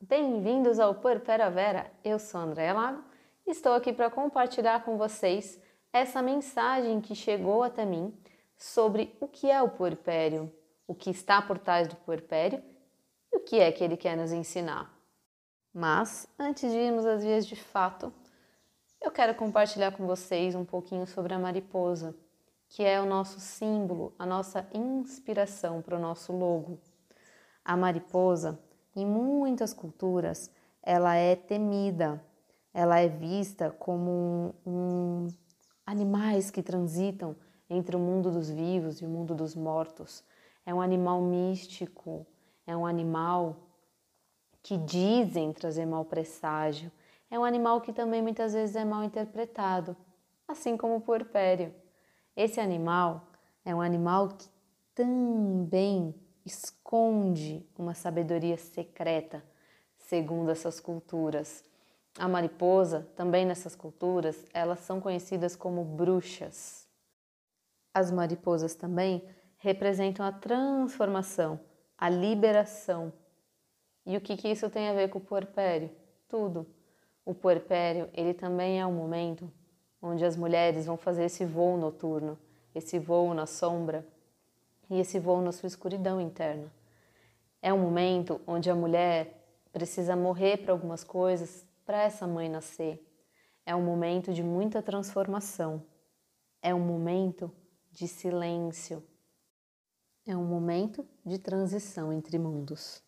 Bem-vindos ao Puerpera Vera. Eu sou Andréa Lago e estou aqui para compartilhar com vocês essa mensagem que chegou até mim sobre o que é o puerpério, o que está por trás do puerpério e o que é que ele quer nos ensinar. Mas, antes de irmos às vias de fato, eu quero compartilhar com vocês um pouquinho sobre a mariposa, que é o nosso símbolo, a nossa inspiração para o nosso logo. A mariposa em muitas culturas, ela é temida, ela é vista como um, um, animais que transitam entre o mundo dos vivos e o mundo dos mortos. É um animal místico, é um animal que dizem trazer mau presságio. É um animal que também muitas vezes é mal interpretado, assim como o puerpério. Esse animal é um animal que também esconde uma sabedoria secreta, segundo essas culturas. A mariposa, também nessas culturas, elas são conhecidas como bruxas. As mariposas também representam a transformação, a liberação. E o que, que isso tem a ver com o puerpério? Tudo. O puerpério, ele também é um momento onde as mulheres vão fazer esse voo noturno, esse voo na sombra, e esse voo na sua escuridão interna. É um momento onde a mulher precisa morrer para algumas coisas para essa mãe nascer. É um momento de muita transformação. É um momento de silêncio. É um momento de transição entre mundos.